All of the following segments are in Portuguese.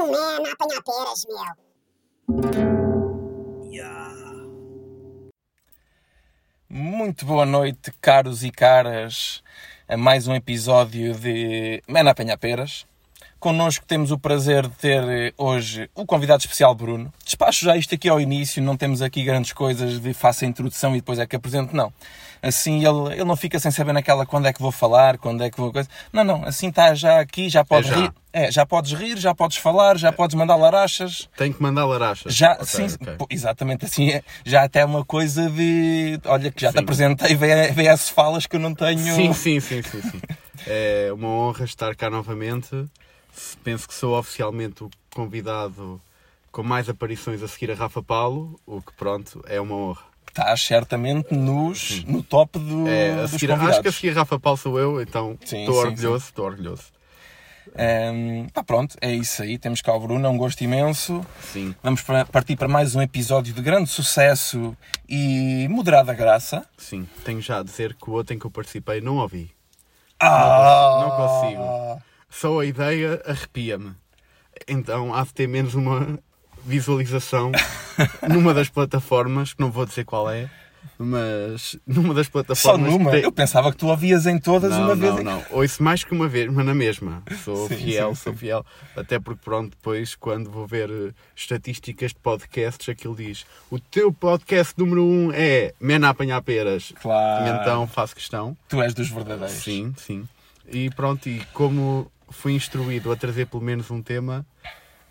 ali um peras, meu. Muito boa noite, caros e caras, a mais um episódio de Mena Apanha Peras. Connosco temos o prazer de ter eh, hoje o convidado especial Bruno. Despacho já isto aqui ao início, não temos aqui grandes coisas de faça a introdução e depois é que apresento, não. Assim ele, ele não fica sem saber naquela quando é que vou falar, quando é que vou coisa. Não, não, assim está já aqui, já pode já. rir. É, já podes rir, já podes falar, já podes mandar larachas. Tenho que mandar larachas. Já, Ok, sim, ok. pô, exatamente assim, é, já até é uma coisa de, olha que já te Sim. apresentei V- VS falas que eu não tenho. Sim, sim, sim, sim, sim. É uma honra estar cá novamente. Penso que sou oficialmente o convidado com mais aparições a seguir a Rafa Paulo, o que pronto, é uma honra. Estás certamente nos, no top do, É, a dos seguir, convidados. acho que a seguir a Rafa Paulo sou eu, então estou orgulhoso, estou orgulhoso. Ehm, pá, pronto, é isso aí. Temos cá o Bruno, é um gosto imenso. Sim, Vamos partir para mais um episódio de grande sucesso e moderada graça. sim. Tenho já a dizer que o outro em que eu participei não ouvi. Ah! não consigo. Só a ideia arrepia-me. Então há de ter menos uma visualização numa das plataformas, que não vou dizer qual é, mas numa das Só plataformas. numa? tem- Eu pensava que tu ouvias em todas não, uma não, vez. não. Ouço mais que uma vez, mas na mesma. Sou Sim, fiel, sim, sou sim. fiel. Até porque, pronto, depois, quando vou ver eh, estatísticas de podcasts, aquilo diz: o teu podcast número 1 um é Mena Apanhar Peras. Claro. E então faço questão. Tu és dos verdadeiros. Sim, sim. E pronto, e como fui instruído a trazer pelo menos um tema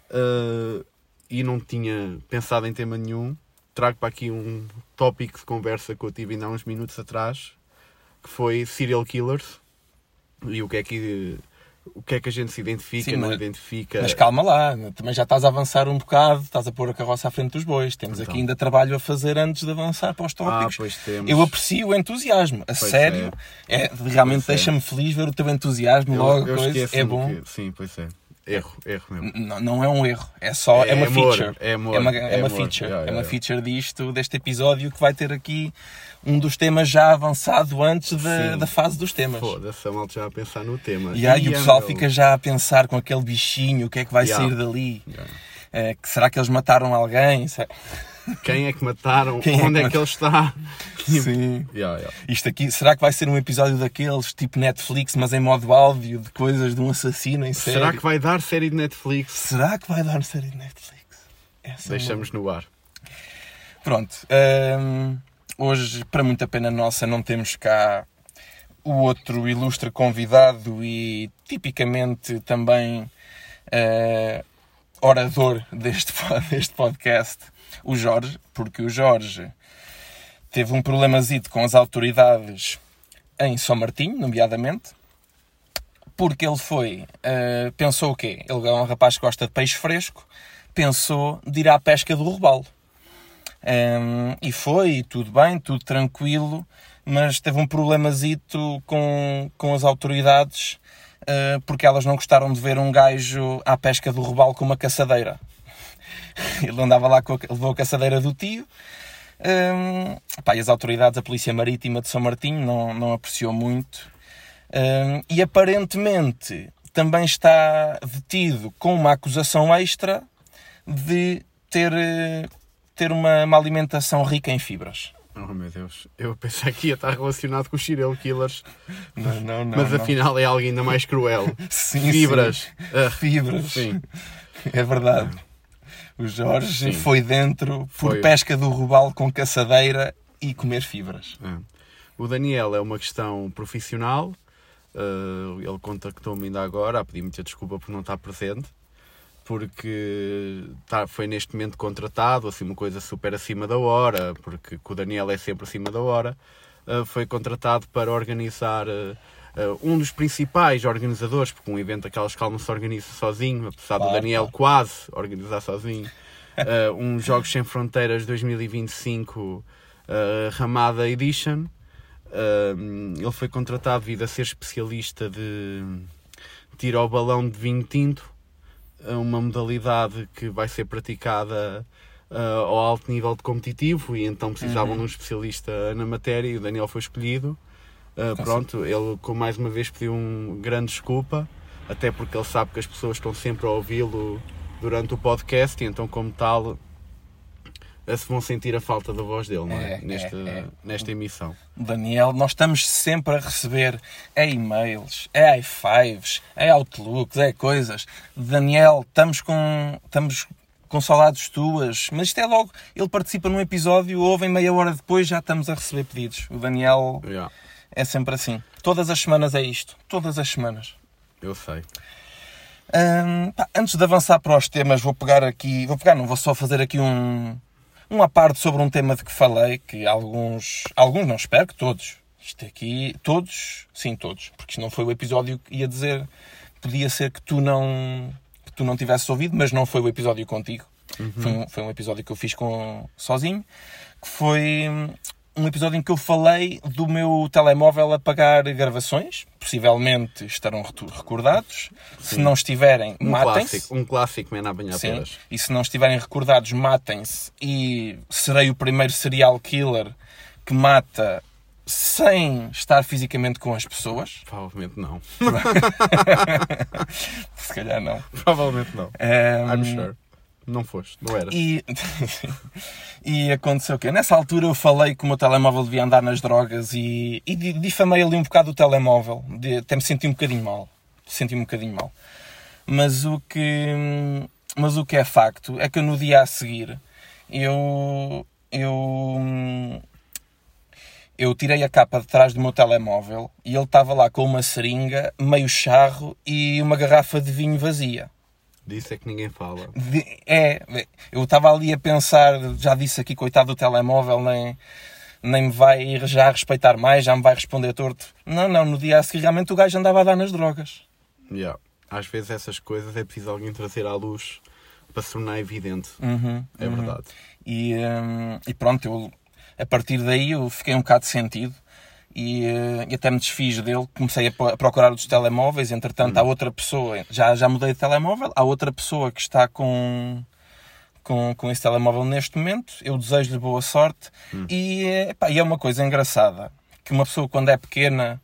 eh, e não tinha pensado em tema nenhum, trago para aqui um tópico de conversa que eu tive ainda há uns minutos atrás, que foi serial killers e o que é que o que é que a gente se identifica, Sim, não mas- identifica. Mas calma lá, também já estás a avançar um bocado, estás a pôr a carroça à frente dos bois. Temos Então. aqui ainda trabalho a fazer antes de avançar para os ah, tópicos. pois temos. Eu aprecio o entusiasmo, a sério. É, realmente Pois é. deixa-me feliz ver o teu entusiasmo Eu- logo. eu coisa. é bom. que- sim, pois é. Erro, erro mesmo. N- Não é um erro, é só é, É uma amor, feature. é amor, é uma, é é uma amor. feature. Yeah, é yeah, uma yeah. feature disto, deste episódio que vai ter aqui um dos temas já avançado antes da, da fase dos temas. Foda-se, a malta já a pensar no tema. E aí o pessoal meu. fica já a pensar com aquele bichinho, o que é que vai Yeah. sair dali? Yeah. Eh, que será que eles mataram alguém? Quem é que mataram? Quem é Onde que é que ele está? Sim. Yeah, yeah. Isto aqui, será que vai ser um episódio daqueles tipo Netflix, mas em modo áudio, de coisas de um assassino em série? Será que vai dar série de Netflix? Será que vai dar série de Netflix? Essa é Deixamos no ar. Pronto. hum, hoje, para muita pena nossa, não temos cá o outro ilustre convidado e tipicamente também eh, orador deste, deste podcast, o Jorge, porque o Jorge teve um problemazito com as autoridades em São Martinho, nomeadamente, porque ele foi, eh, pensou o quê? Ele é um rapaz que gosta de peixe fresco, pensou de ir à pesca do robalo. Um, e foi, tudo bem, tudo tranquilo, mas teve um problemazito com, com as autoridades uh, porque elas não gostaram de ver um gajo à pesca do robalo com uma caçadeira. Ele andava lá, com a, levou a caçadeira do tio. Um, pá, e as autoridades, a Polícia Marítima de São Martinho, não, não apreciou muito. Um, e aparentemente também está detido com uma acusação extra de ter, eh, ter uma, uma alimentação rica em fibras. Oh meu Deus, eu pensei que ia estar relacionado com os serial killers, Não, não, não. mas afinal é algo ainda mais cruel. Sim, Fibras. sim. Ah, Fibras. Sim. É verdade. O Jorge Sim. foi dentro por Foi. pesca do robalo com caçadeira e comer fibras. É. O Daniel é uma questão profissional. Uh, ele contactou-me ainda agora a pedir muita desculpa por não estar presente, porque tá, foi neste momento contratado, assim, uma coisa super acima da hora, porque o Daniel é sempre acima da hora. Uh, foi contratado para organizar uh, uh, um dos principais organizadores, porque um evento daquelas calma se organiza sozinho, apesar do Claro, Daniel claro. quase organizar sozinho. Uh, um Jogos Sem Fronteiras 2025 uh, Ramada Edition. Uh, ele foi contratado devido a ser especialista de tiro ao balão de vinho tinto, uma modalidade que vai ser praticada uh, ao alto nível de competitivo e então precisavam Uhum. de um especialista na matéria e o Daniel foi escolhido. Uh, pronto, ele com mais uma vez pediu um grande desculpa, até porque ele sabe que as pessoas estão sempre a ouvi-lo durante o podcast e então, como tal, se vão sentir a falta da voz dele, não é? É, é, nesta, é. nesta emissão. Daniel, nós estamos sempre a receber é e-mails, é i5s, é outlooks, é coisas. Daniel, estamos com, estamos com saudades tuas, mas isto é logo, ele participa num episódio, ouvem meia hora depois, já estamos a receber pedidos. O Daniel Yeah, é sempre assim. Todas as semanas é isto, todas as semanas. eu sei. Hum, pá, antes de avançar para os temas, vou pegar aqui, vou pegar, não vou só fazer aqui um, um à parte sobre um tema de que falei, que alguns, alguns não espero que todos, isto aqui, todos, sim, todos, porque isto não foi o episódio que ia dizer, podia ser que tu não, que tu não tivesses ouvido, mas não foi o episódio contigo. Foi, um, foi um episódio que eu fiz com, sozinho, que foi um episódio em que eu falei do meu telemóvel a pagar gravações. Possivelmente estarão recordados. Se não estiverem, Um matem-se. clássico, um clássico, man, a Sim. peras. E se não estiverem recordados, matem-se. E serei o primeiro serial killer que mata sem estar fisicamente com as pessoas. Provavelmente não. Se calhar não. Provavelmente não. Ehm, I'm sure. Não foste, não eras. E, e aconteceu o quê? Nessa altura eu falei que o meu telemóvel devia andar nas drogas e, e di- difamei ali um bocado o telemóvel. De, até me senti um bocadinho mal. Senti um bocadinho mal. Mas o que, mas o que é facto é que no dia a seguir eu, eu, eu tirei a capa de trás do meu telemóvel e ele estava lá com uma seringa, meio charro e uma garrafa de vinho vazia. Disso é que ninguém fala. É, eu estava ali a pensar, já disse aqui, coitado do telemóvel, nem, nem me vai já respeitar mais, já me vai responder torto. Não, não, no dia a seguir realmente o gajo andava a dar nas drogas. Yeah. Às vezes essas coisas é preciso alguém trazer à luz para se tornar evidente. Uhum, É uhum. verdade. E, hum, e pronto, eu, a partir daí eu fiquei um bocado sentido e, eh, e até me desfiz dele. Comecei a, procurar outros telemóveis. Entretanto, há outra pessoa, já, já mudei de telemóvel, há outra pessoa que está com, com, com esse telemóvel neste momento. Eu desejo-lhe boa sorte. E, eh, epá, e é uma coisa engraçada que uma pessoa, quando é pequena.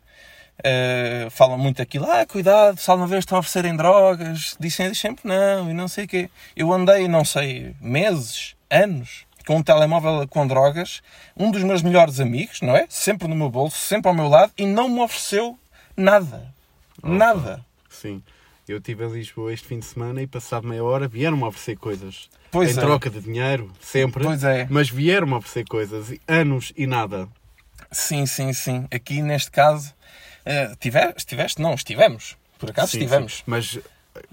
eh, fala muito aquilo, ah, cuidado, se alguma vez estão a oferecerem drogas, dizem sempre não, e não sei o quê. Eu andei, não sei, meses, anos, com um telemóvel com drogas, um dos meus melhores amigos, não é? Sempre no meu bolso, sempre ao meu lado, e não me ofereceu nada. Nada. Sim. Eu estive em Lisboa este fim de semana e passado meia hora vieram-me oferecer coisas. Pois em é. troca de dinheiro, sempre. Pois é. Mas vieram-me oferecer coisas. Anos e nada. Sim, sim, sim. Aqui neste caso, eh, tive- estiveste? Não, estivemos. Por acaso Sim, estivemos. sim. Mas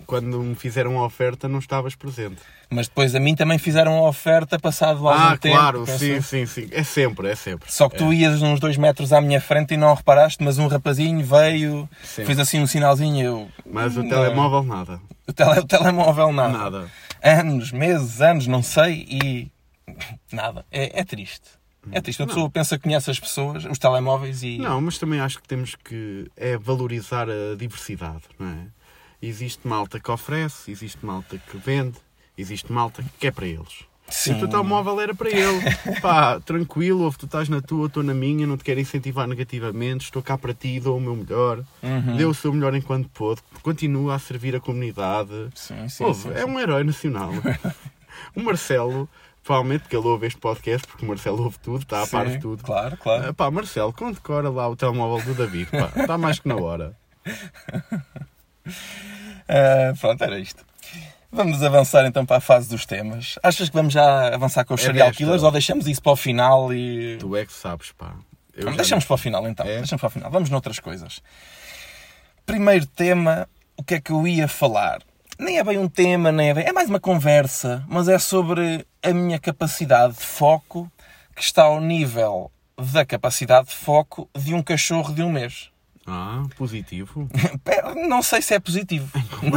quando me fizeram a oferta não estavas presente. Mas depois a mim também fizeram a oferta passado algum ah, tempo. claro, pensei. sim, sim, sim. É sempre, é sempre. Só que tu ias uns dois metros à minha frente e não reparaste, mas um rapazinho veio, Sim. fez assim um sinalzinho eu... Mas o Não. telemóvel nada. O, tele- o telemóvel nada. Nada. Anos, meses, anos, não sei e... Nada. É, é triste. É triste. Não. pessoa pensa que conhece as pessoas, os telemóveis e... Não, mas também acho que temos que é valorizar a diversidade, não é? Existe malta que oferece, existe malta que vende, existe malta que é para eles. Sim. E o teu telemóvel era para ele. Pá, tranquilo, tu estás na tua, estou na minha, não te quero incentivar negativamente, estou cá para ti, dou o meu melhor, Uhum. dê o seu melhor enquanto pôde, continua a servir a comunidade. Sim, sim, Ouve, sim, é sim. um herói nacional. o Marcelo, provavelmente que ele ouve este podcast, porque o Marcelo ouve tudo, está a par de tudo. Claro, claro. Ah, pá, Marcelo, condecora lá o telemóvel do David, pá, está mais que na hora. Ah, pronto, era isto. Vamos avançar então para a fase dos temas. Achas que vamos já avançar com os É serial desta. killers ou deixamos isso para o final e. Tu é que sabes, pá. Eu deixamos para o final então. É? Deixamos para o final. Vamos noutras coisas. Primeiro tema, o que é que eu ia falar? Nem é bem um tema, nem é bem. É mais uma conversa, mas é sobre a minha capacidade de foco que está ao nível da capacidade de foco de um cachorro de um mês. Ah, positivo. Não sei se é positivo.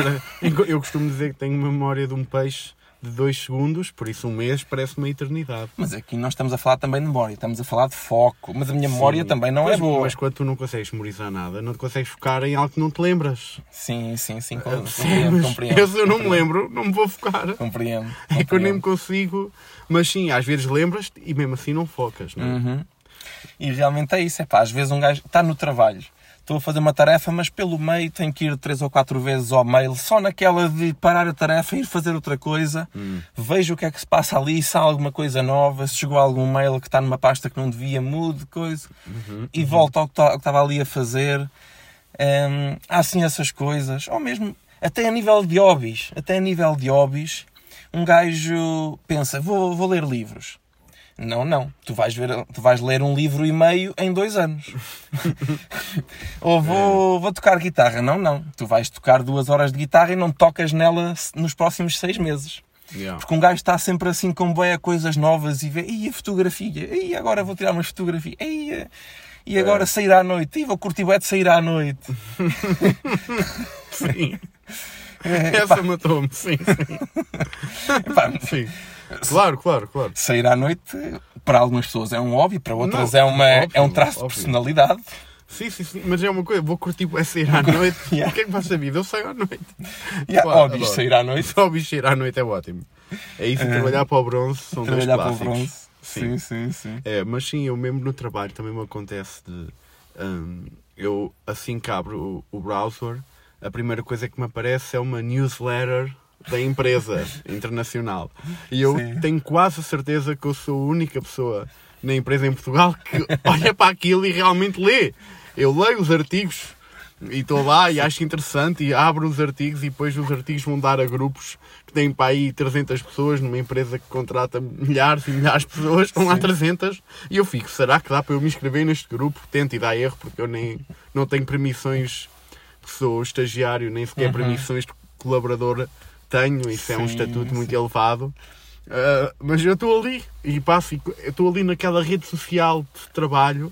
Eu costumo dizer que tenho memória de um peixe de dois segundos, por isso um mês parece uma eternidade. Mas aqui nós estamos a falar também de memória, estamos a falar de foco. Mas a minha memória Sim. também não é boa. Mas quando tu não consegues memorizar nada, não te consegues focar em algo que não te lembras. Sim, sim, sim. com- Sim, Compreendo, compreendo. eu, se eu não me compreendo, lembro, não me vou focar. Compreendo. É que eu nem me compreendo. consigo. Mas sim, às vezes lembras-te e mesmo assim não focas, não é? Uhum. E realmente é isso. É pá, às vezes um gajo está no trabalho, estou a fazer uma tarefa, mas pelo meio tenho que ir três ou quatro vezes ao mail, só naquela de parar a tarefa e ir fazer outra coisa, vejo o que é que se passa ali, se há alguma coisa nova, se chegou algum mail que está numa pasta que não devia, mude, coisa, e volto ao que, ao que estava ali a fazer. Hum, há assim essas coisas, ou mesmo até a nível de hobbies, até a nível de hobbies, um gajo pensa, vou, vou ler livros. Não, não. Tu vais, ver, tu vais ler um livro e meio em dois anos. Ou vou, vou tocar guitarra. Não, não. Tu vais tocar duas horas de guitarra e não tocas nela nos próximos seis meses. Yeah. Porque um gajo está sempre assim com boé coisas novas e vê, e a fotografia, e agora vou tirar umas fotografias, e, e agora sair à noite, e vou curtir bué de sair à noite. Sim. É, Essa matou-me, sim, sim. pá, sim. Claro, claro, claro. sair à noite, para algumas pessoas é um hobby, para outras Não, é, uma, óbvio, é um traço de óbvio. personalidade. Sim, sim, sim. Mas é uma coisa, vou curtir é sair à noite. Yeah. O que é que faz a vida? Eu saio à noite. Há Claro, hobbies, adoro. sair à noite, Só o bicho sair à noite é ótimo. É isso, e trabalhar para o bronze são dois trabalhar para o bronze. Sim. Sim, sim, sim. É, mas sim, eu mesmo no trabalho também me acontece de. hum, eu assim que abro o, o browser, a primeira coisa que me aparece é uma newsletter da empresa internacional. E eu Sim. tenho quase certeza que eu sou a única pessoa na empresa em Portugal que olha para aquilo e realmente lê. Eu leio os artigos e estou lá e acho interessante e abro os artigos e depois os artigos vão dar a grupos que têm para aí 300 pessoas numa empresa que contrata milhares e milhares de pessoas, estão lá 300 e eu fico, será que dá para eu me inscrever neste grupo? Tento e dá erro porque eu nem não tenho permissões que sou estagiário, nem sequer permissões de colaborador tenho, isso é um Sim, estatuto muito sim. elevado. Uh, mas eu estou ali e passo, eu estou ali naquela rede social de trabalho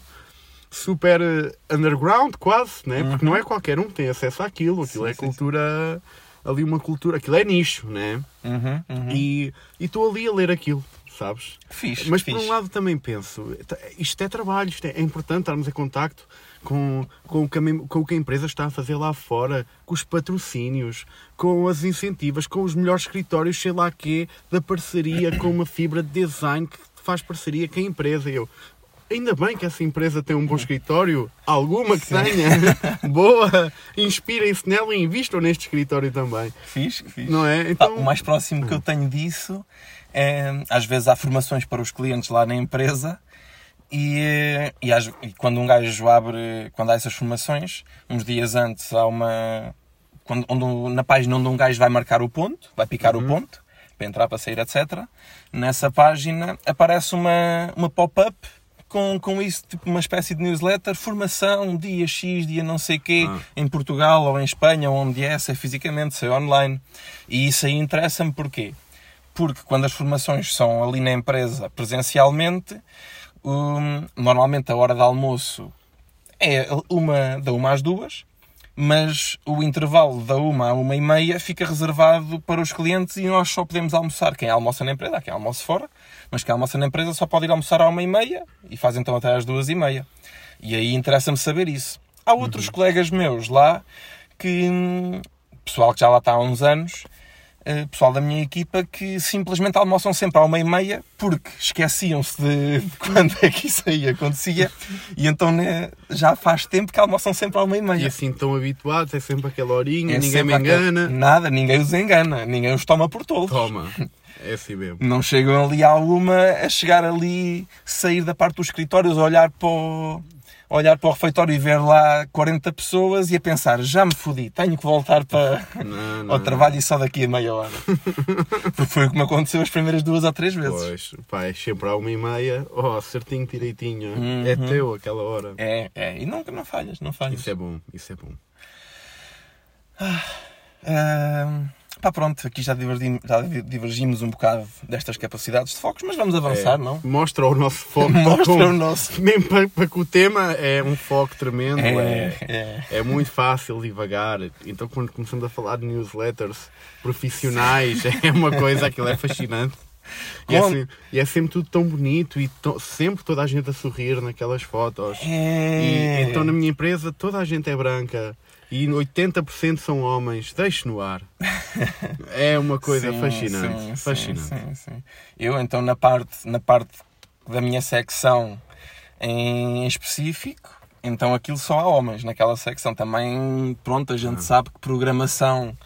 super eh, underground, quase, né? porque não é qualquer um que tem acesso àquilo, aquilo Sim, é sim, cultura, ali uma cultura, aquilo é nicho, né? Uhum, uhum. E estou ali a ler aquilo, sabes? Fixe, Mas por fixe. um lado também penso, isto é trabalho, isto é, é importante estarmos em contacto com, com, o que a, com o que a empresa está a fazer lá fora, com os patrocínios, com as incentivas, com os melhores escritórios, sei lá quê, da parceria com uma fibra de design que faz parceria com a empresa. Eu, ainda bem que essa empresa tem um bom escritório, alguma que tenha, boa, inspirem-se nela e invistam neste escritório também. Fixe, fixe. Não é? Pá, Então, o mais próximo que eu tenho disso é, às vezes há formações para os clientes lá na empresa e, e, às- e quando um gajo abre, quando há essas formações, uns dias antes há uma. Quando, onde, na página onde um gajo vai marcar o ponto, vai picar o ponto, para entrar, para sair, etc. Nessa página aparece uma, uma pop-up com, com isso, tipo uma espécie de newsletter, formação, dia X, dia não sei quê, Ah. em Portugal ou em Espanha, onde é, se é fisicamente, se é online. E isso aí interessa-me porquê? Porque quando as formações são ali na empresa presencialmente, hum, normalmente a hora de almoço é uma da uma às duas, mas o intervalo da uma à uma e meia fica reservado para os clientes e nós só podemos almoçar. Quem almoça na empresa, há quem almoça fora, mas quem almoça na empresa só pode ir almoçar à uma e meia e faz então até às duas e meia. E aí interessa-me saber isso. Há outros colegas meus lá que, hum, pessoal que já lá está há uns anos, pessoal da minha equipa que simplesmente almoçam sempre à uma e meia porque esqueciam-se de quando é que isso aí acontecia e então né, já faz tempo que almoçam sempre à uma e e meia. assim tão habituados, é sempre aquela horinha, É ninguém me sempre aquele- engana. Nada, ninguém os engana, ninguém os toma por tolos. Toma, é assim mesmo. Não chegam ali à uma a chegar ali, sair da parte dos escritórios, a olhar para o, olhar para o refeitório e ver lá 40 pessoas e a pensar, já me fodi, tenho que voltar para, Não, não. ao trabalho e só daqui a meia hora. Porque foi o que me aconteceu as primeiras duas ou três vezes. Pois, pá, é sempre à uma e meia, oh, certinho, direitinho, Uhum. é teu aquela hora. É, é, e nunca não falhas, não falhas. Isso é bom, isso é bom. Ahm, pá, pronto, aqui já divergimos, já divergimos um bocado destas capacidades de focos, mas vamos avançar, É, não? Mostra o nosso foco. Mostra com- o nosso. Mesmo para, para que o tema é um foco tremendo, É, é, é. é muito fácil divagar. Então, quando começamos a falar de newsletters profissionais, é uma coisa, aquilo é fascinante. E é, sempre, e é sempre tudo tão bonito e to- sempre toda a gente a sorrir naquelas fotos. E, É. então, na minha empresa, toda a gente é branca e 80% são homens. Deixe no ar. É uma coisa Sim, fascinante. sim, fascinante. sim, sim. Eu, então, na parte, na parte da minha secção em específico, Então aquilo só há homens naquela secção. Também, pronto, a Ah. gente sabe que programação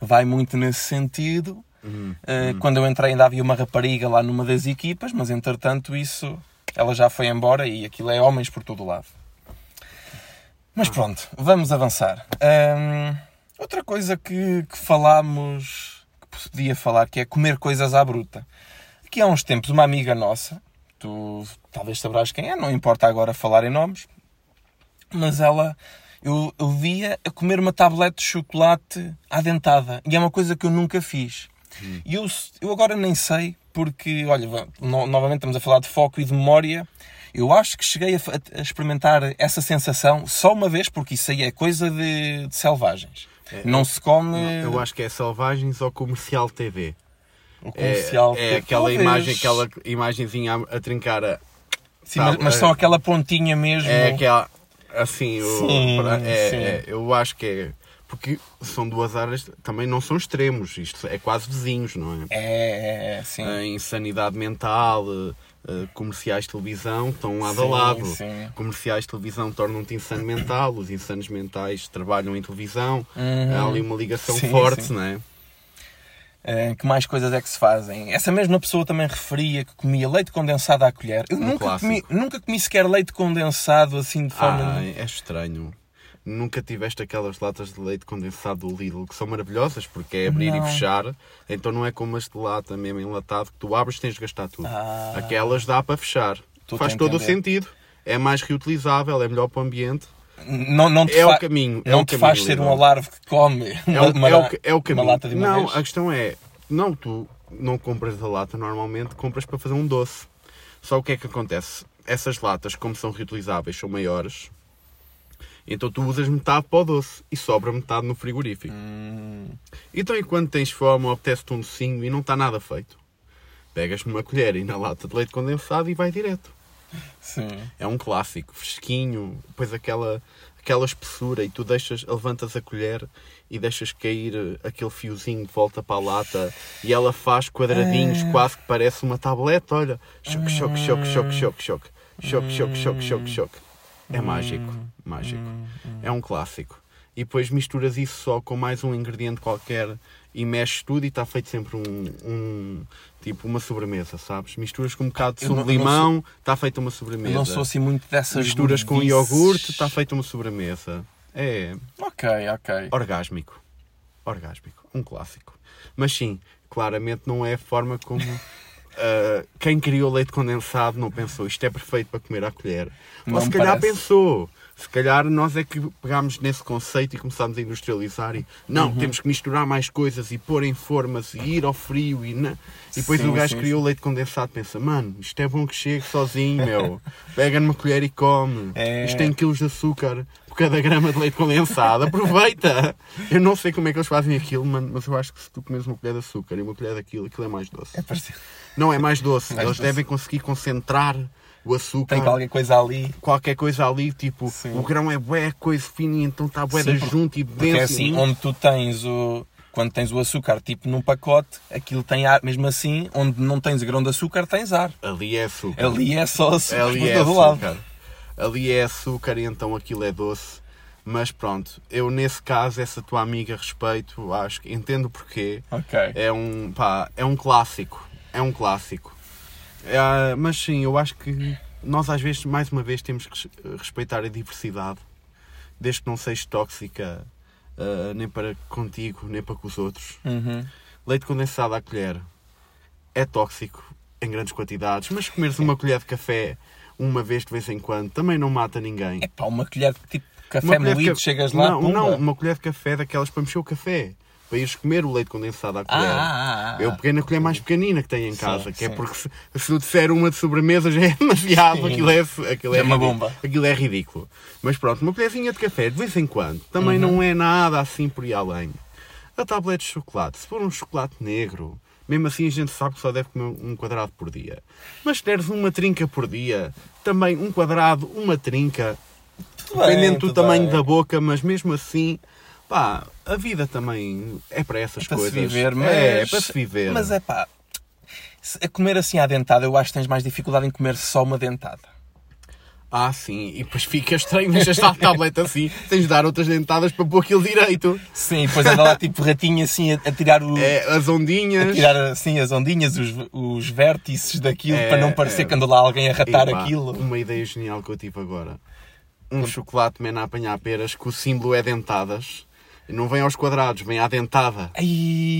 vai muito nesse sentido. Uhum. Uh, Quando eu entrei ainda havia uma rapariga lá numa das equipas, mas entretanto isso, ela já foi embora e aquilo é homens por todo o lado. Mas pronto, vamos avançar. Hum, outra coisa que, que falámos, que podia falar, que é comer coisas à bruta. Aqui há uns tempos, uma amiga nossa, tu talvez sabrás quem é, não importa agora falar em nomes, mas ela, eu, eu via a comer uma tablete de chocolate à dentada. E é uma coisa que eu nunca fiz. E eu, eu agora nem sei, porque, olha, no- novamente estamos a falar de foco e de memória. Eu acho que cheguei a, a experimentar essa sensação só uma vez, porque isso aí é coisa de, de selvagens. não se come Eu acho que é Selvagens ou Comercial TV. o É, comercial. é aquela Talvez. imagem, aquela imagenzinha a, a trincar a, Sim, mas, Tá, mas é. só aquela pontinha mesmo. É aquela. Assim, Sim, é- sim. é, eu acho que é. Porque são duas áreas, também não são extremos, isto é quase vizinhos, não é? É, é, sim. Em sanidade mental, eh, eh, comerciais de televisão estão lado a Sim, lado. sim. Comerciais de televisão tornam-te insano mental, os insanos mentais trabalham em televisão. Uhum. Há ali uma ligação Sim, forte, não é? Uh, que mais coisas é que se fazem? Essa mesma pessoa também referia que comia leite condensado à colher. Eu nunca Um clássico. comi, nunca comi sequer leite condensado assim de forma. Ah, é estranho. Nunca tiveste aquelas latas de leite condensado do Lidl que são maravilhosas porque é abrir Não. e fechar, então não é como as de lata mesmo enlatado que tu abres e tens de gastar tudo. Ah. Aquelas dá para fechar. Faz todo o sentido. É mais reutilizável, é melhor para o ambiente. Não, não É o caminho, é não o te caminho, faz ser um Lidl. alarve que come É uma, o, uma- é o, é o uma caminho. lata de uma não, vez. a questão é, não, tu não compras a lata normalmente, compras para fazer um doce. Só o que é que acontece? Essas latas, como são reutilizáveis, são maiores. Então tu usas metade para o doce e sobra metade no frigorífico. Hum, Então enquanto tens fome apetece-te um docinho e não está nada feito, pegas numa colher e na lata de leite condensado e vai direto. sim. É um clássico, fresquinho, depois aquela, aquela espessura e tu deixas, levantas a colher e deixas cair eh, aquele fiozinho de volta para a lata e ela faz quadradinhos, quase que parece uma tablete, olha. Choque, choque, choque, choque, choque, choque. Choque, choque, choque, choque, choque. É mágico, mágico. É um clássico. E depois misturas isso só com mais um ingrediente qualquer e mexes tudo e está feito sempre um, um- tipo uma sobremesa, sabes? Misturas com um bocado de Eu sumo de eu limão, está feita uma Eu sobremesa. não sou assim muito dessas Misturas com iogurte, está feita uma sobremesa. É Ok, ok. orgásmico. Orgásmico. Um clássico. Mas sim, claramente não é a forma como ah, quem criou leite condensado não pensou isto é perfeito para comer à colher. Não Ou se calhar parece. pensou. Se calhar nós é que pegámos nesse conceito e começámos a industrializar e não, Uhum. temos que misturar mais coisas e pôr em formas e ir ao frio e não. E depois Sim, o gajo sim, criou leite condensado pensa, mano, isto é bom que chegue sozinho, meu. Pega numa colher e come. É. Isto tem quilos de açúcar cada grama de leite condensado. Aproveita! Eu não sei como é que eles fazem aquilo, mano, mas eu acho que se tu comes uma colher de açúcar e uma colher daquilo, aquilo é mais doce. É parecido. Não é mais doce. Mais eles doce. devem conseguir concentrar o açúcar Tem qualquer coisa ali. qualquer coisa ali, tipo, Sim. o grão é bué, coisa fina, então está bué Sim, porque- junto e Porque denso. é assim, onde tu tens o. Quando tens o açúcar tipo num pacote, aquilo tem ar, mesmo assim, onde não tens grão de açúcar, tens ar. Ali é açúcar. Ali é só açúcar Ali é açúcar. Ali é açúcar e então aquilo é doce. Mas pronto, eu nesse caso, essa tua amiga respeito, acho que entendo porquê. É um, pá, é um clássico. É um clássico. É, mas sim, eu acho que nós às vezes, mais uma vez, temos que res- respeitar a diversidade. Desde que não seja tóxica ah, nem para contigo, nem para com os outros. Uhum. Leite condensado à colher é tóxico em grandes quantidades, mas comeres uma colher de café uma vez de vez em quando também não mata ninguém. É pá, uma colher de tipo café moído, ca- chegas lá, Não, pumba. não, uma colher de café daquelas para mexer o café. Para ires comer o leite condensado à Ah, colher. ah, ah, ah. Eu peguei na colher mais pequenina que tenho em Sim, casa, que é sim. porque se, se eu disser uma de sobremesa já é demasiado, Sim. aquilo é, aquilo é, É uma ridículo. bomba. Aquilo é ridículo. Mas pronto, uma colherzinha de café de vez em quando também Uhum. não é nada assim por aí além. A tablete de chocolate, se for um chocolate negro, mesmo assim a gente sabe que só deve comer um quadrado por dia. Mas se deres uma trinca por dia, também um quadrado, uma trinca, Tudo bem, dependendo do tudo tamanho bem. da boca, mas mesmo assim, pá, a vida também é para essas É para se coisas. viver, mas... É, é para se viver. Mas é pá, se- a comer assim à dentada, eu acho que tens mais dificuldade em comer só uma dentada. Ah, sim, e depois fica estranho, deixas a tablet assim, tens de dar outras dentadas para pôr aquilo direito. Sim, depois anda lá tipo ratinho assim a, a tirar o. É, as A ondinhas. tirar assim as ondinhas, os, os vértices daquilo, É, para não parecer é. que anda lá alguém a ratar Epá, aquilo. Uma ideia genial que eu tive agora. Um chocolate mena a apanhar peras que o símbolo é dentadas. Não vem aos quadrados, vem à dentada. Ai,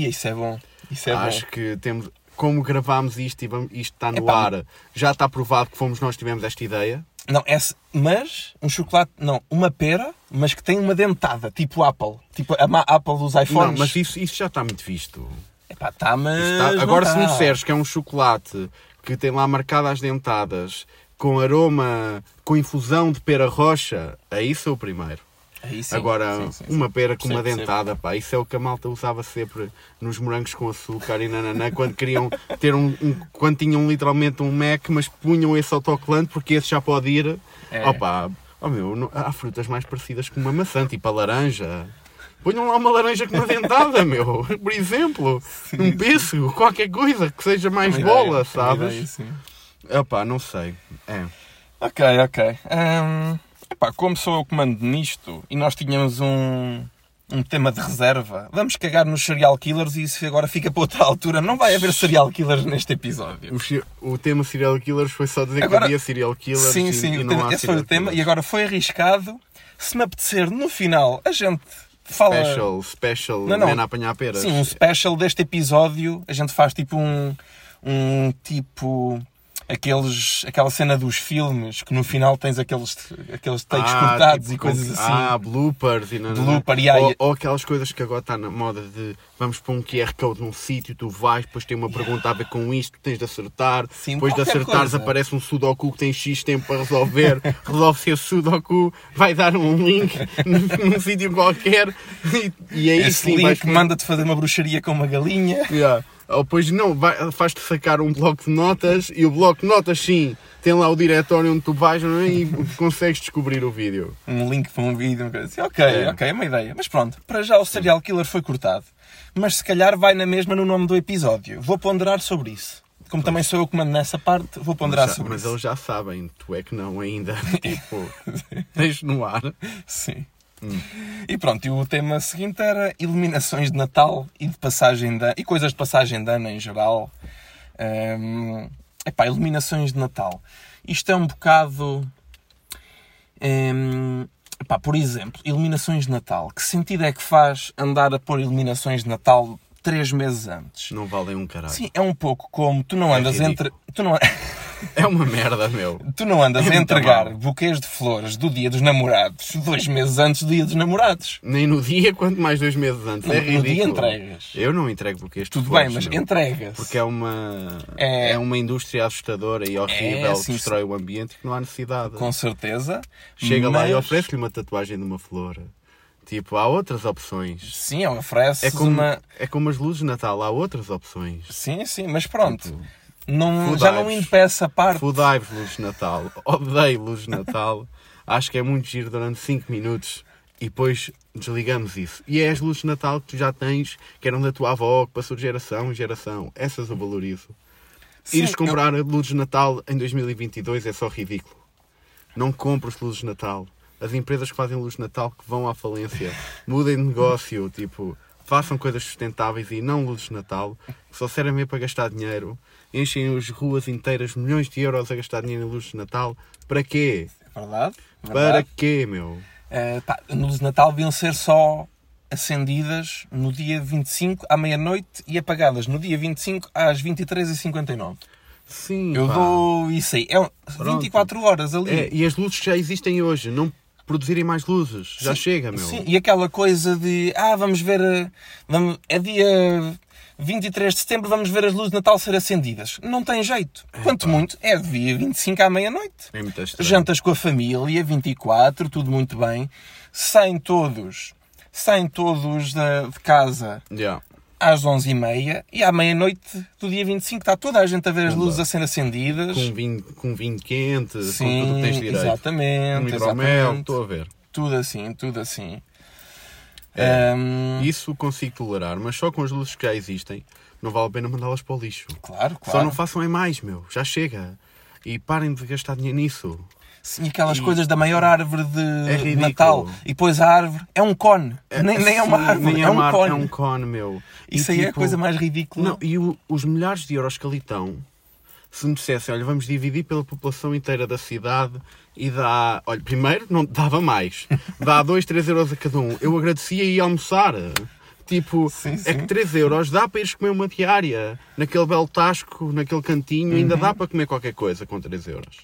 isso é bom. Isso é Acho bom. que temos. Como gravámos isto e vamos- isto está no Epá, ar, já está provado que fomos nós que tivemos esta ideia. Não, esse, mas um chocolate, não, uma pera, mas que tem uma dentada, tipo Apple. Tipo a má Apple dos Não, iPhones. mas isso, isso já está muito visto. Epá, tá, mas. Isso está- não Agora, tá. se me disseres que é um chocolate que tem lá marcado as dentadas, com aroma, com infusão de pera roxa, aí sou o primeiro. Sim, Agora, sim, sim, uma pera com uma dentada, pá, isso é o que a malta usava sempre nos morangos com açúcar e nananã, quando queriam ter um, um- quando tinham literalmente um Mac, mas punham esse autocolante porque esse já pode ir. É. Opa, oh meu, não- há frutas mais parecidas com uma maçã, tipo a laranja. Ponham lá uma laranja com uma dentada, meu, por exemplo. Um pêssego, qualquer coisa que seja mais Uma bola, ideia, ideia, sabes? sim. Opa, não sei. É. Ok, ok. Hum, epá, como sou eu que mando nisto e nós tínhamos um, um tema de reserva, vamos cagar nos serial killers e isso agora fica para outra altura. Não vai haver serial killers neste episódio. O, o tema serial killers foi só dizer Agora- que havia serial killers sim, e, sim, e não esse foi o tema killers. e agora foi arriscado. Se me apetecer, no final, a gente fala. Special, special, Não, não. man a apanhar peras. Sim, um special deste episódio. A gente faz tipo um. Um tipo. Aqueles, aquela cena dos filmes que no final tens aqueles, aqueles takes Ah, cortados tipo e coisas assim. Ah, bloopers e não. Blooper, e aí- ou, ou aquelas coisas que agora está na moda de vamos pôr um QR Code num sítio, tu vais, depois tem uma pergunta a ver com isto, tens de acertar, Sim, depois de acertares coisa. aparece um Sudoku que tem X tempo para resolver, resolve-se esse Sudoku, vai dar um link num, num sítio qualquer e, e aí Esse sim vais link manda-te fazer uma bruxaria com uma galinha. Yeah. Ou depois não, vai- faz-te sacar um bloco de notas e o bloco de notas sim tem lá o diretório onde tu vais é? e consegues descobrir o vídeo. Um link para um vídeo. uma coisa assim. Ok, É. ok, é uma ideia. Mas pronto, para já o serial killer foi cortado. Mas se calhar vai na mesma no nome do episódio. Vou ponderar sobre isso. Como também sou eu que mando nessa parte, vou ponderar Mas, já- sobre mas isso. eles já sabem, tu é que não ainda. tipo, deixa no ar. Sim. Hum. E pronto, e o tema seguinte era iluminações de Natal e de passagem de ano, e coisas de passagem de ano em geral. Hum, epá, iluminações de Natal. Isto é um bocado. hum, epá, por exemplo, iluminações de Natal. Que sentido é que faz andar a pôr iluminações de Natal três meses antes? Não valem um caralho. Sim, é um pouco como tu não É andas ridículo. entre. Tu não, É uma merda, meu. tu não andas É a entregar mau. buquês de flores do dia dos namorados dois meses antes do dia dos namorados. Nem no dia, quanto mais dois meses antes. No- é no dia entregas. Eu não entrego porque este Tudo bem, mas entrega-se. Porque é uma, É- é... uma indústria assustadora e horrível É, que sim, destrói o ambiente e que não há necessidade. Com certeza. Chega lá e mas- oferece-lhe uma tatuagem de uma flor. Tipo, há outras opções. Sim, oferece É como, uma. é como as luzes de Natal, há outras opções. Sim, sim, mas pronto. Tipo, não, já não Dives. impeça a parte. De Natal. Odeio luzes de Natal. Acho que é muito giro durante 5 minutos e depois desligamos isso. E é as luzes de Natal que tu já tens, que eram da tua avó, que passou de geração em geração. Essas eu valorizo. Sim, Ires eu- comprar luzes de Natal em 2022 é só ridículo. Não compres luzes de Natal. As empresas que fazem luzes de Natal que vão à falência. Mudem de negócio, tipo, façam coisas sustentáveis e não luzes de Natal, que só servem para gastar dinheiro. Enchem as ruas inteiras, milhões de euros a gastar dinheiro em luzes de Natal. Para quê? Verdade? Para verdade. quê, meu? Eh, pá, luzes de Natal deviam ser só acendidas no dia 25 à meia-noite e apagadas no dia 25 às 23h59. Sim, Eu pá. dou isso aí. É um- 24 horas ali. É, e as luzes já existem hoje, não produzirem mais luzes. Já Sim, chega, meu. Sim, e aquela coisa de ah, vamos ver. eh, Vamos, é dia 23 de setembro, vamos ver as luzes de Natal ser acendidas. Não tem jeito. Quanto muito, é de dia 25 à meia-noite. É muito estranho. Jantas com a família, 24, tudo muito bem. Saem todos, saem todos da, de casa Já. às 11h30 e à meia-noite do dia 25 está toda a gente a ver as luzes a ser acendidas. Com vinho, com vinho quente, com Sim, tudo que tens direito. Um exatamente, hidromel, exatamente. estou a ver. Tudo assim, tudo assim. É. Hum, Isso consigo tolerar, mas só com as luzes que já existem, não vale a pena mandá-las para o lixo. claro, Só claro. não façam é mais, meu. Já chega. E parem de gastar dinheiro nisso. Sim, aquelas E- coisas da maior árvore de É. Natal e depois a árvore é um cone. nem, nem é uma árvore, nem é, um uma ar- cone. É um cone, meu. E, Isso aí é a tipo, coisa mais ridícula. Não, e o- os milhares de euros que ali estão, se me dissessem, olha, vamos dividir pela população inteira da cidade e dá. Olha, primeiro não dava mais. Dá 2, 3 euros a cada um. Eu agradecia e ia almoçar. Tipo, Sim, é sim. que 3 euros dá para ires comer uma diária. Naquele belo tasco, naquele cantinho, ainda Uhum. dá para comer qualquer coisa com 3 euros.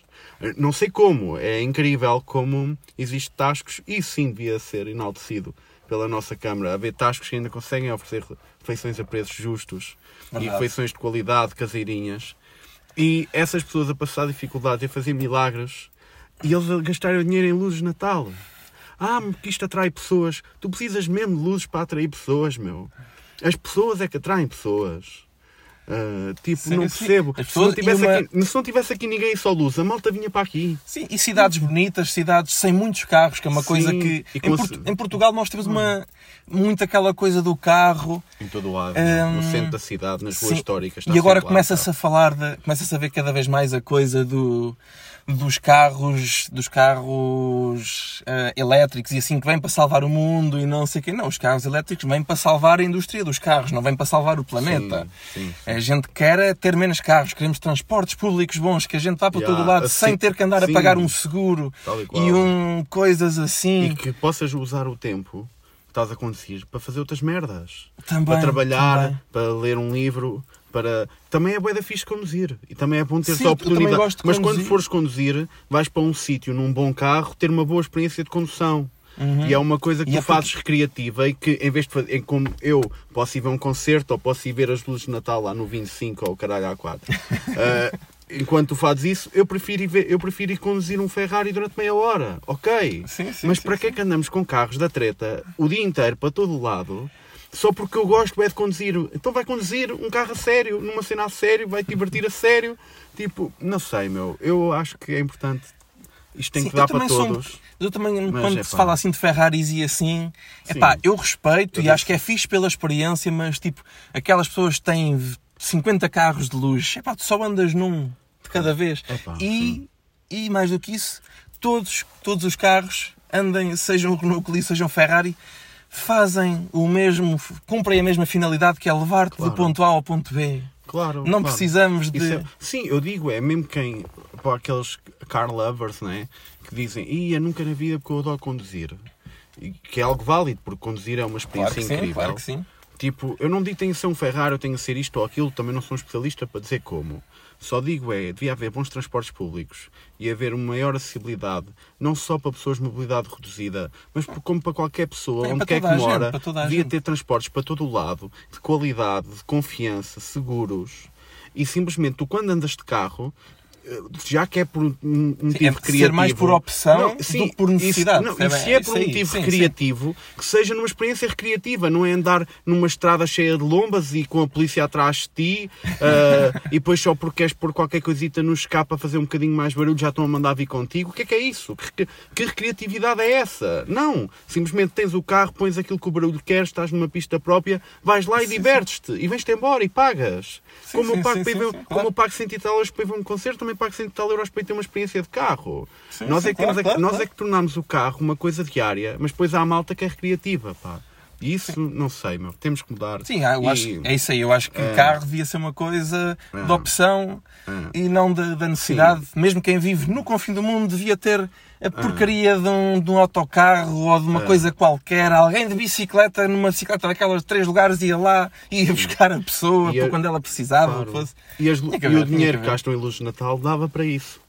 Não sei como, é incrível como existe tascos e sim devia ser enaltecido pela nossa Câmara. Haver tascos que ainda conseguem oferecer refeições a preços justos e Verdade. refeições de qualidade, caseirinhas. E essas pessoas a passar dificuldades a fazer milagres e eles a gastarem dinheiro em luzes de Natal. Ah, porque isto atrai pessoas. Tu precisas mesmo de luzes para atrair pessoas, meu. As pessoas é que atraem pessoas. Ah, tipo, Sim, não sim. percebo. Se não, tivesse uma- aqui, se não tivesse aqui ninguém só luz, a malta vinha para aqui. Sim, e cidades bonitas, cidades sem muitos carros, que é uma Sim, coisa que. Em, em Portugal nós temos uma. muito aquela coisa do carro. Em todo o lado. Hum, no centro da cidade, nas ruas Sim. históricas. E agora começa-se tá. a falar, de, começa-se a ver cada vez mais a coisa do, dos carros, dos carros eh, elétricos e assim que vêm para salvar o mundo e não sei o quê. Não, os carros elétricos vêm para salvar a indústria dos carros, não vêm para salvar o planeta. Sim, sim. A gente quer é ter menos carros, queremos transportes públicos bons, que a gente vá para Yeah, todo lado assim, sem ter que andar a sim. pagar um seguro e e um coisas assim. E que possas usar o tempo que estás a conduzir para fazer outras merdas. Também, para trabalhar, também. para ler um livro, para. Também é bué da fixe conduzir. E também é bom ter a oportunidade. Mas conduzir. quando fores conduzir, vais para um sítio num bom carro ter uma boa experiência de condução. E é uma coisa que Uhum. E tu é porque- fazes recreativa e que em vez de fazer, em como eu posso ir ver um concerto ou posso ir ver as luzes de Natal lá no 25 ou caralho A4. Ah, enquanto tu fazes isso, eu prefiro, ir ver, eu prefiro ir conduzir um Ferrari durante meia hora. Ok. Sim, sim, Mas sim, para que é que andamos com carros da treta o dia inteiro para todo o lado? Só porque eu gosto é de conduzir. Então vai conduzir um carro a sério, numa cena a sério, vai te divertir a sério. Tipo, não sei, meu. Eu acho que é importante. Isto tem Sim, que dar para também sou todos. Eu também, Mas, quando epá. se fala assim de Ferraris e assim, Sim. epá, eu respeito Eu e acho que é fixe pela experiência, mas tipo, aquelas pessoas que têm 50 carros de luz, epá, tu só andas num de cada vez. Epá, e, e mais do que isso, todos, todos os carros, andem, sejam Renault, sejam Ferrari, fazem o mesmo, cumprem a mesma finalidade que é levar-te Claro. do ponto A ao ponto B. Claro. Não claro. precisamos de. É- sim, eu digo, é mesmo quem. Para aqueles car lovers, né? Que dizem, ia nunca na vida porque eu adoro conduzir. E que é algo válido, porque conduzir é uma Claro experiência sim, incrível. claro que sim. Tipo, eu não digo tenho que ser um Ferrari, eu tenho que ser isto ou aquilo, também não sou um especialista para dizer como. Só digo é, devia haver bons transportes públicos e haver uma maior acessibilidade, não só para pessoas de mobilidade reduzida, mas como para qualquer pessoa, É, onde quer que gente, mora, devia ter transportes para todo o lado, de qualidade, de confiança, seguros. E simplesmente, tu quando andas de carro, já que é por um um Sim, motivo é criativo... ser mais por opção do que por necessidade, Isso, não, e se é por um motivo sim, sim. recreativo, que seja numa experiência recreativa, não é andar numa estrada cheia de lombas e com a polícia atrás de ti ah, e depois só porque queres pôr qualquer coisita no escape a fazer um bocadinho mais barulho já estão a mandar vir contigo. O que é que é isso? Que, que recreatividade é essa? Não! Simplesmente tens o carro, pões aquilo que o barulho queres, estás numa pista própria, vais lá e divertes-te e vens-te embora e pagas. Sim, como, sim, eu pago sim, sim, sim, como claro. eu pago 100 e tal euros para ir ver um concerto, também pago 100 e tal euros para ir ter uma experiência de carro. Sim, nós sim, é que claro, é claro, nós é que tornamos o carro uma coisa diária, mas depois há a malta que é recreativa, pá. Isso, não sei, meu. Temos que mudar. Sim, eu E- acho, é isso aí. Eu acho que o É. carro devia ser uma coisa É. de opção É. e não da, da necessidade. Mesmo quem vive no confim do mundo devia ter a porcaria de, um, de um autocarro ou de uma É. coisa qualquer. Alguém de bicicleta, numa bicicleta daquelas de três lugares, ia lá e ia buscar a pessoa para a- quando ela precisava. Claro. E, as- e haver, o dinheiro que gastam em luzes de Natal dava para isso.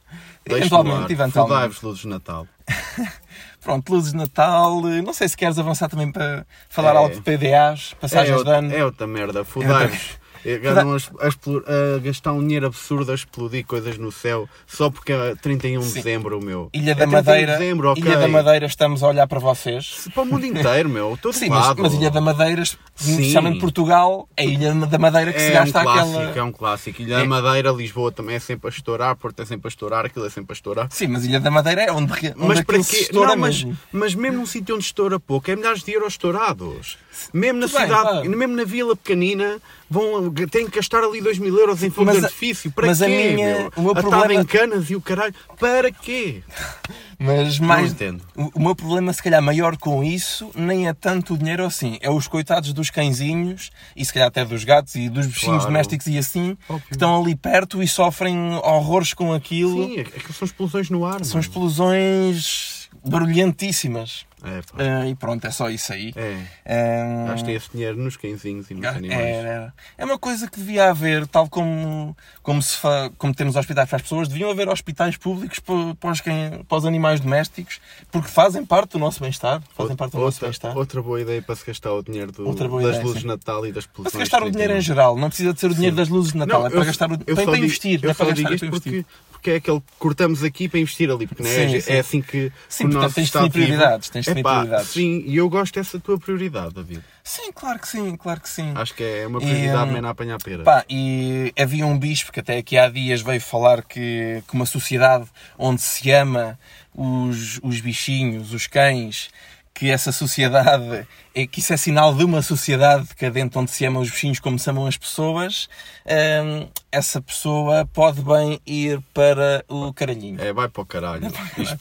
Eventualmente, eventualmente. Rodai-vos luzes de Natal. Pronto, luzes de Natal. eh, Não sei se queres avançar também para falar É. algo de PDAs, passagens é, de ano. É outra merda. Fudai-vos. É, Andam a, a a gastar um dinheiro absurdo a explodir coisas no céu só porque é 31 de dezembro, meu. Ilha É da 31 de Madeira, dezembro, ok. Ilha da Madeira, estamos a olhar para vocês. Se- Para o mundo inteiro, meu. Todo Sim, mas, mas Ilha da Madeira, especialmente Portugal, é a Ilha da Madeira que se É um gasta clássico, aquela. é um clássico. Ilha É. da Madeira, Lisboa também é sempre a estourar, Porto é sempre a estourar, aquilo é sempre a estourar. Sim, mas Ilha da Madeira é onde, onde Mas para aquilo se quê? estoura Não, mas, mesmo. mas mesmo num sítio onde estoura pouco, é milhares de euros estourados. Mesmo na Tudo bem, cidade, claro. mesmo na vila pequenina, vão tenho que gastar ali 2 mil euros em fogo Mas de a- artifício. Para mas a quê, minha- meu? o meu Atado problema- em canas e o caralho. Para quê? Mas mais. entendo. O, o meu problema, se calhar, maior com isso, nem é tanto o dinheiro assim. É os coitados dos cãezinhos e se calhar até dos gatos e dos bichinhos Claro. domésticos e assim, Óbvio. que estão ali perto e sofrem horrores com aquilo. Sim, é que são explosões no ar. São mano. explosões barulhentíssimas. É. Ah, e pronto, é só isso aí. É. Ah, Gastei esse dinheiro nos cãezinhos e nos é, animais. é, é uma coisa que devia haver, tal como, como, se fa, como temos hospitais para as pessoas, deviam haver hospitais públicos para, para, os, quem- para os animais domésticos, porque fazem parte do nosso bem-estar. Fazem parte do nosso outra, bem-estar. outra boa ideia para se gastar o dinheiro do- das ideia, luzes sim. de Natal e das Para explosões. se gastar o dinheiro em 31. geral, não precisa de ser o dinheiro das luzes de Natal, é para eu- gastar o eu para, para digo- investir, não Eu é para só digo é isto para porque, porque é aquele que cortamos aqui para investir ali, porque não é, Sim, é sim. assim que Sim, o portanto, nosso tens de prioridades, tens de prioridades. Sim, e eu gosto dessa tua prioridade, David. Sim, claro que sim, claro que sim. Acho que é uma prioridade hum, mesmo a apanhar pera. Pá, e havia um bispo que até aqui há dias veio falar que, que uma sociedade onde se ama os, os bichinhos, os cães, que essa sociedade, é, que isso é sinal de uma sociedade decadente onde se amam os bichinhos como se amam as pessoas, hum, essa pessoa pode bem ir para o caralhinho. É, vai para o caralho.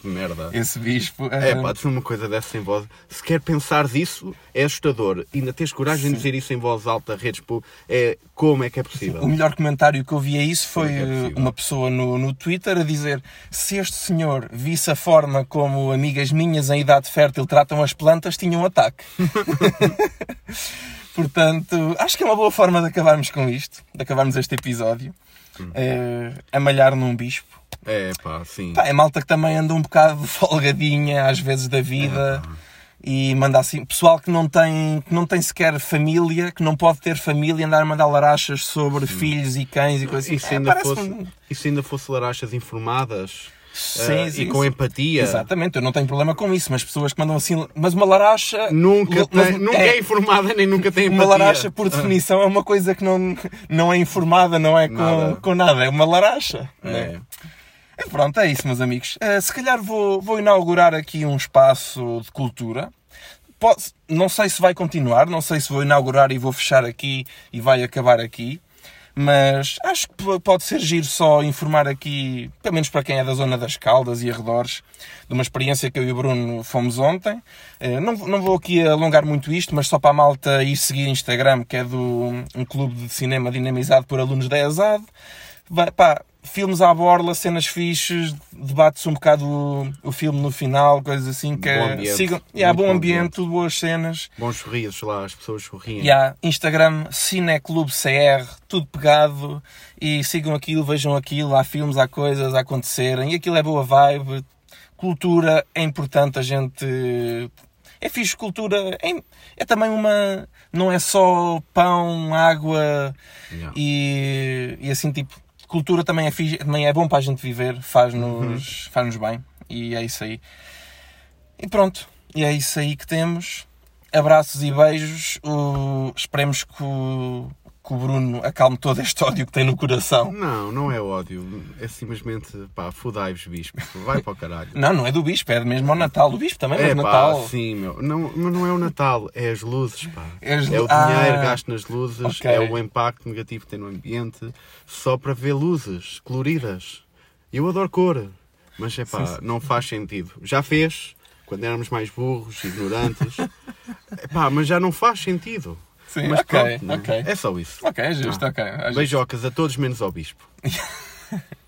De merda. Esse bispo. É hum, pá, dizer uma coisa dessa em voz. Se quer pensar disso, é assustador. Ainda tens coragem de dizer isso em voz alta, redes públicas, é como é que é possível? O melhor comentário que eu vi a isso foi é é possível? uma pessoa no, no Twitter a dizer se este senhor visse a forma como amigas minhas em idade fértil tratam as plantas, tinha um ataque. Portanto, acho que é uma boa forma de acabarmos com isto, de acabarmos este episódio. Hum. É, a malhar num bispo. É pá, sim. Pá, é malta que também anda um bocado folgadinha às vezes da vida e manda assim. Pessoal que não, tem, que não tem sequer família, que não pode ter família, andar a mandar larachas sobre filhos e cães e coisas E assim. se É, ainda, parece-me- fosse, e se ainda fosse larachas informadas Sim, eh, sim, e com sim. empatia, Exatamente, eu não tenho problema com isso, mas pessoas que mandam assim. Mas uma laracha. nunca, mas- tem, nunca é, informada nem nunca tem Uma empatia. laracha, por definição, é uma coisa que não, não é informada, não é com Nada. com nada é uma laracha. É. né? E pronto, é isso, meus amigos. Eh, se calhar vou, vou inaugurar aqui um espaço de cultura. Pode- não sei se vai continuar, não sei se vou inaugurar e vou fechar aqui e vai acabar aqui. Mas acho que pode ser giro só informar aqui, pelo menos para quem é da zona das Caldas e arredores, de uma experiência que eu e o Bruno fomos ontem. Eh, Não, não vou aqui alongar muito isto, mas só para a malta ir seguir Instagram, que é do um clube de cinema dinamizado por alunos da ESAD. Vai, pá, filmes à borla, cenas fixes, debate-se um bocado o, o filme no final, coisas assim que Bom ambiente. sigam. Yeah, Muito bom bom ambiente, ambiente. tudo boas cenas. Bons sorrisos lá, as pessoas sorriem. Yeah, Instagram, Cineclube CR, tudo pegado. E sigam aquilo, vejam aquilo. Há filmes, há coisas a acontecerem. E aquilo é boa vibe. Cultura é importante a gente. É fixe, cultura é, é também uma. Não é só pão, água Yeah. e, e assim tipo. Cultura também é, fixe, também é bom para a gente viver, faz-nos faz bem. E é isso aí. E pronto, e é isso aí que temos. Abraços e beijos. O- esperemos que o, que o Bruno acalme todo este ódio que tem no coração. Não, não é ódio. É simplesmente, pá, fudai-vos, bispo. Vai para o caralho. Não, não é do Bispo, é mesmo ao Natal. O Bispo também é, É do pá, Natal. sim, meu. Não, mas não é o Natal, é as luzes, pá. É as É o Ah. dinheiro gasto nas luzes, Ok. é o impacto negativo que tem no ambiente, só para ver luzes coloridas. Eu adoro cor, mas é pá, Sim, sim. não faz sentido. Já fez, quando éramos mais burros, ignorantes, é pá, mas já não faz sentido. Sim, mas ok, pronto, não é? ok. É só isso. Ok, é justo, ok. é justo. Beijocas a todos menos ao bispo.